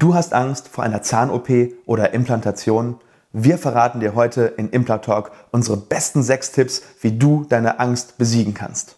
Du hast Angst vor einer Zahn-OP oder Implantation? Wir verraten dir heute in Implantalk unsere besten sechs Tipps, wie du deine Angst besiegen kannst.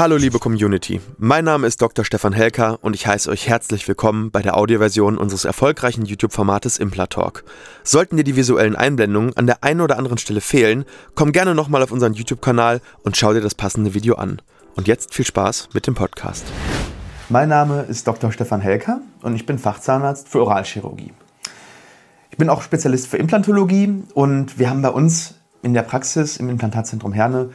Hallo liebe Community, mein Name ist Dr. Stefan Helker und ich heiße euch herzlich willkommen bei der Audioversion unseres erfolgreichen YouTube-Formates Implatalk. Sollten dir die visuellen Einblendungen an der einen oder anderen Stelle fehlen, komm gerne nochmal auf unseren YouTube-Kanal und schau dir das passende Video an. Und jetzt viel Spaß mit dem Podcast. Mein Name ist Dr. Stefan Helker und ich bin Fachzahnarzt für Oralchirurgie. Ich bin auch Spezialist für Implantologie und wir haben bei uns in der Praxis im Implantatzentrum Herne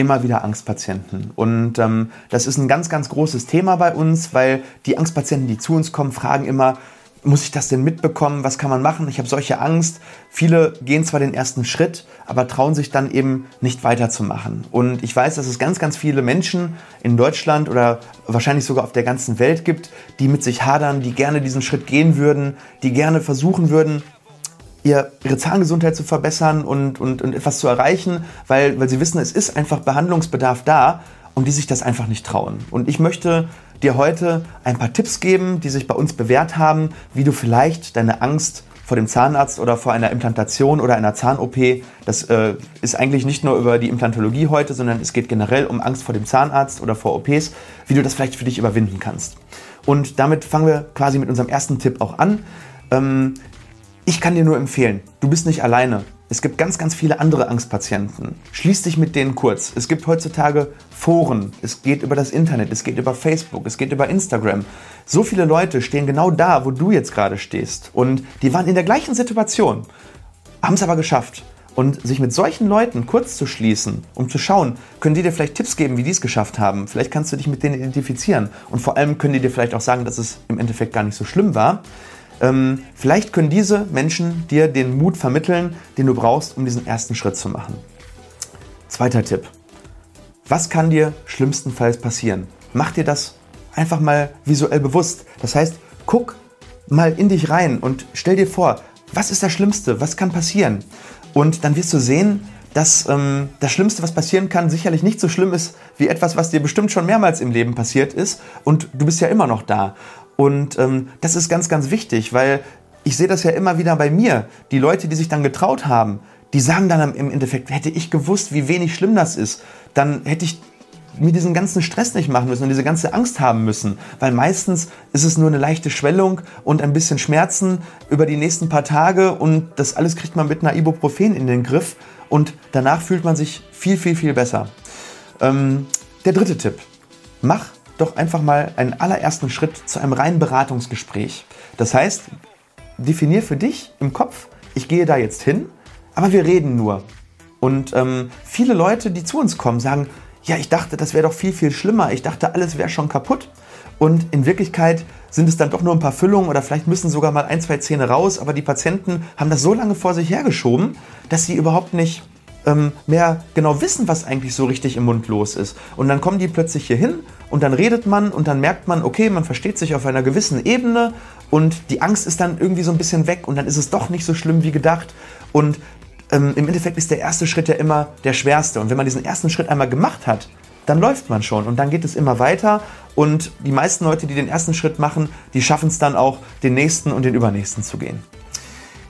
immer wieder Angstpatienten. Und ähm, das ist ein ganz, ganz großes Thema bei uns, weil die Angstpatienten, die zu uns kommen, fragen immer, muss ich das denn mitbekommen? Was kann man machen? Ich habe solche Angst. Viele gehen zwar den ersten Schritt, aber trauen sich dann eben nicht weiterzumachen. Und ich weiß, dass es ganz, ganz viele Menschen in Deutschland oder wahrscheinlich sogar auf der ganzen Welt gibt, die mit sich hadern, die gerne diesen Schritt gehen würden, die gerne versuchen würden, ihr, ihre Zahngesundheit zu verbessern und, und, und etwas zu erreichen, weil, weil sie wissen, es ist einfach Behandlungsbedarf da und die sich das einfach nicht trauen. Und ich möchte dir heute ein paar Tipps geben, die sich bei uns bewährt haben, wie du vielleicht deine Angst vor dem Zahnarzt oder vor einer Implantation oder einer Zahn-OP, das äh, ist eigentlich nicht nur über die Implantologie heute, sondern es geht generell um Angst vor dem Zahnarzt oder vor OPs, wie du das vielleicht für dich überwinden kannst. Und damit fangen wir quasi mit unserem ersten Tipp auch an. Ähm, ich kann dir nur empfehlen, du bist nicht alleine. Es gibt ganz, ganz viele andere Angstpatienten. Schließ dich mit denen kurz. Es gibt heutzutage Foren, es geht über das Internet, es geht über Facebook, es geht über Instagram. So viele Leute stehen genau da, wo du jetzt gerade stehst. Und die waren in der gleichen Situation, haben es aber geschafft. Und sich mit solchen Leuten kurz zu schließen, um zu schauen, können die dir vielleicht Tipps geben, wie die es geschafft haben. Vielleicht kannst du dich mit denen identifizieren. Und vor allem können die dir vielleicht auch sagen, dass es im Endeffekt gar nicht so schlimm war. Ähm, vielleicht können diese Menschen dir den Mut vermitteln, den du brauchst, um diesen ersten Schritt zu machen. Zweiter Tipp. Was kann dir schlimmstenfalls passieren? Mach dir das einfach mal visuell bewusst. Das heißt, guck mal in dich rein und stell dir vor, was ist das Schlimmste? Was kann passieren? Und dann wirst du sehen, dass ähm, das Schlimmste, was passieren kann, sicherlich nicht so schlimm ist wie etwas, was dir bestimmt schon mehrmals im Leben passiert ist. Und du bist ja immer noch da. Und ähm, das ist ganz, ganz wichtig, weil ich sehe das ja immer wieder bei mir. Die Leute, die sich dann getraut haben, die sagen dann im Endeffekt, hätte ich gewusst, wie wenig schlimm das ist, dann hätte ich mir diesen ganzen Stress nicht machen müssen und diese ganze Angst haben müssen. Weil meistens ist es nur eine leichte Schwellung und ein bisschen Schmerzen über die nächsten paar Tage und das alles kriegt man mit einer Ibuprofen in den Griff und danach fühlt man sich viel, viel, viel besser. Ähm, der dritte Tipp. Mach doch einfach mal einen allerersten Schritt zu einem reinen Beratungsgespräch. Das heißt, definier für dich im Kopf, ich gehe da jetzt hin, aber wir reden nur. Und ähm, viele Leute, die zu uns kommen, sagen, ja, ich dachte, das wäre doch viel, viel schlimmer. Ich dachte, alles wäre schon kaputt. Und in Wirklichkeit sind es dann doch nur ein paar Füllungen oder vielleicht müssen sogar mal ein, zwei Zähne raus. Aber die Patienten haben das so lange vor sich hergeschoben, dass sie überhaupt nicht ähm, mehr genau wissen, was eigentlich so richtig im Mund los ist. Und dann kommen die plötzlich hier hin und dann redet man und dann merkt man, okay, man versteht sich auf einer gewissen Ebene und die Angst ist dann irgendwie so ein bisschen weg und dann ist es doch nicht so schlimm wie gedacht. Und ähm, im Endeffekt ist der erste Schritt ja immer der schwerste. Und wenn man diesen ersten Schritt einmal gemacht hat, dann läuft man schon und dann geht es immer weiter. Und die meisten Leute, die den ersten Schritt machen, die schaffen es dann auch, den nächsten und den übernächsten zu gehen.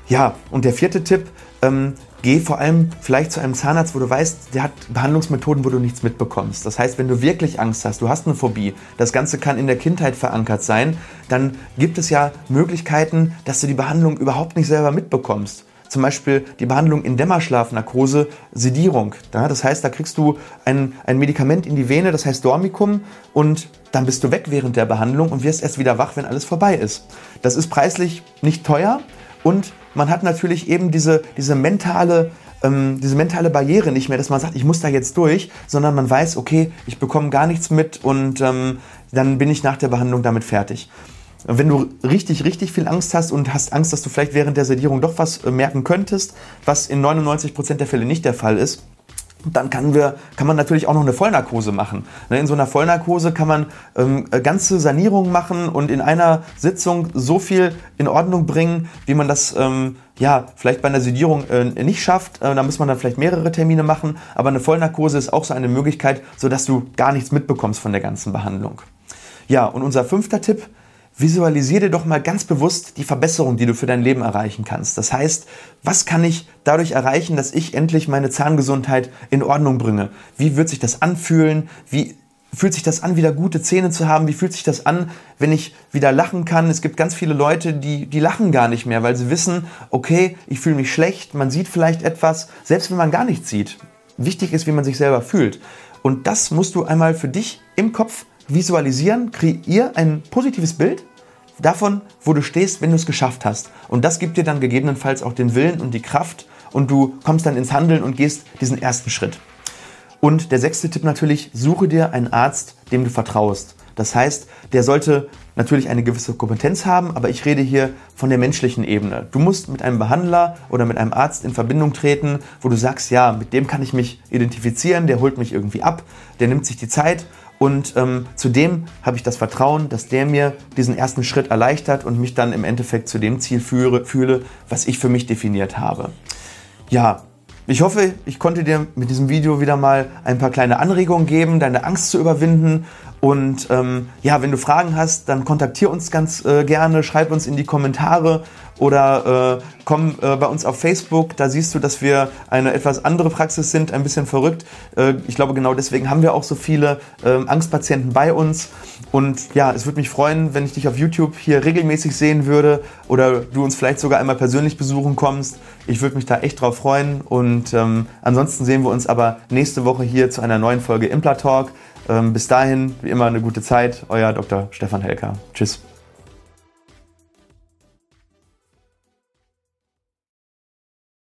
Ja, und der vierte Tipp, ähm, geh vor allem vielleicht zu einem Zahnarzt, wo du weißt, der hat Behandlungsmethoden, wo du nichts mitbekommst. Das heißt, wenn du wirklich Angst hast, du hast eine Phobie, das Ganze kann in der Kindheit verankert sein, dann gibt es ja Möglichkeiten, dass du die Behandlung überhaupt nicht selber mitbekommst. Zum Beispiel die Behandlung in Dämmerschlafnarkose, Sedierung. Das heißt, da kriegst du ein, ein Medikament in die Vene, das heißt Dormicum, und dann bist du weg während der Behandlung und wirst erst wieder wach, wenn alles vorbei ist. Das ist preislich nicht teuer und man hat natürlich eben diese, diese mentale ähm, diese mentale Barriere nicht mehr, dass man sagt, ich muss da jetzt durch, sondern man weiß, okay, ich bekomme gar nichts mit und ähm, dann bin ich nach der Behandlung damit fertig. Wenn du richtig, richtig viel Angst hast und hast Angst, dass du vielleicht während der Sedierung doch was äh, merken könntest, was in 99% der Fälle nicht der Fall ist, dann kann, wir, kann man natürlich auch noch eine Vollnarkose machen. Ne, in so einer Vollnarkose kann man ähm, äh, ganze Sanierungen machen und in einer Sitzung so viel in Ordnung bringen, wie man das ähm, ja, vielleicht bei einer Sedierung äh, nicht schafft. Äh, da muss man dann vielleicht mehrere Termine machen. Aber eine Vollnarkose ist auch so eine Möglichkeit, sodass du gar nichts mitbekommst von der ganzen Behandlung. Ja, und unser fünfter Tipp, visualisiere dir doch mal ganz bewusst die Verbesserung, die du für dein Leben erreichen kannst. Das heißt, was kann ich dadurch erreichen, dass ich endlich meine Zahngesundheit in Ordnung bringe? Wie wird sich das anfühlen? Wie fühlt sich das an, wieder gute Zähne zu haben? Wie fühlt sich das an, wenn ich wieder lachen kann? Es gibt ganz viele Leute, die, die lachen gar nicht mehr, weil sie wissen, okay, ich fühle mich schlecht, man sieht vielleicht etwas, selbst wenn man gar nichts sieht. Wichtig ist, wie man sich selber fühlt. Und das musst du einmal für dich im Kopf visualisieren, kreier ein positives Bild davon, wo du stehst, wenn du es geschafft hast. Und das gibt dir dann gegebenenfalls auch den Willen und die Kraft und du kommst dann ins Handeln und gehst diesen ersten Schritt. Und der sechste Tipp natürlich, suche dir einen Arzt, dem du vertraust. Das heißt, der sollte natürlich eine gewisse Kompetenz haben, aber ich rede hier von der menschlichen Ebene. Du musst mit einem Behandler oder mit einem Arzt in Verbindung treten, wo du sagst, ja, mit dem kann ich mich identifizieren, der holt mich irgendwie ab, der nimmt sich die Zeit und ähm, zudem habe ich das Vertrauen, dass der mir diesen ersten Schritt erleichtert und mich dann im Endeffekt zu dem Ziel führe, fühle, was ich für mich definiert habe. Ja, ich hoffe, ich konnte dir mit diesem Video wieder mal ein paar kleine Anregungen geben, deine Angst zu überwinden und ähm, ja, wenn du Fragen hast, dann kontaktier uns ganz äh, gerne, schreib uns in die Kommentare oder äh, komm äh, bei uns auf Facebook. Da siehst du, dass wir eine etwas andere Praxis sind, ein bisschen verrückt. Äh, ich glaube, genau deswegen haben wir auch so viele ähm, Angstpatienten bei uns. Und ja, es würde mich freuen, wenn ich dich auf YouTube hier regelmäßig sehen würde oder du uns vielleicht sogar einmal persönlich besuchen kommst. Ich würde mich da echt drauf freuen. Und ähm, ansonsten sehen wir uns aber nächste Woche hier zu einer neuen Folge Impla Talk. Ähm, bis dahin, wie immer, eine gute Zeit. Euer Dr. Stefan Helker. Tschüss.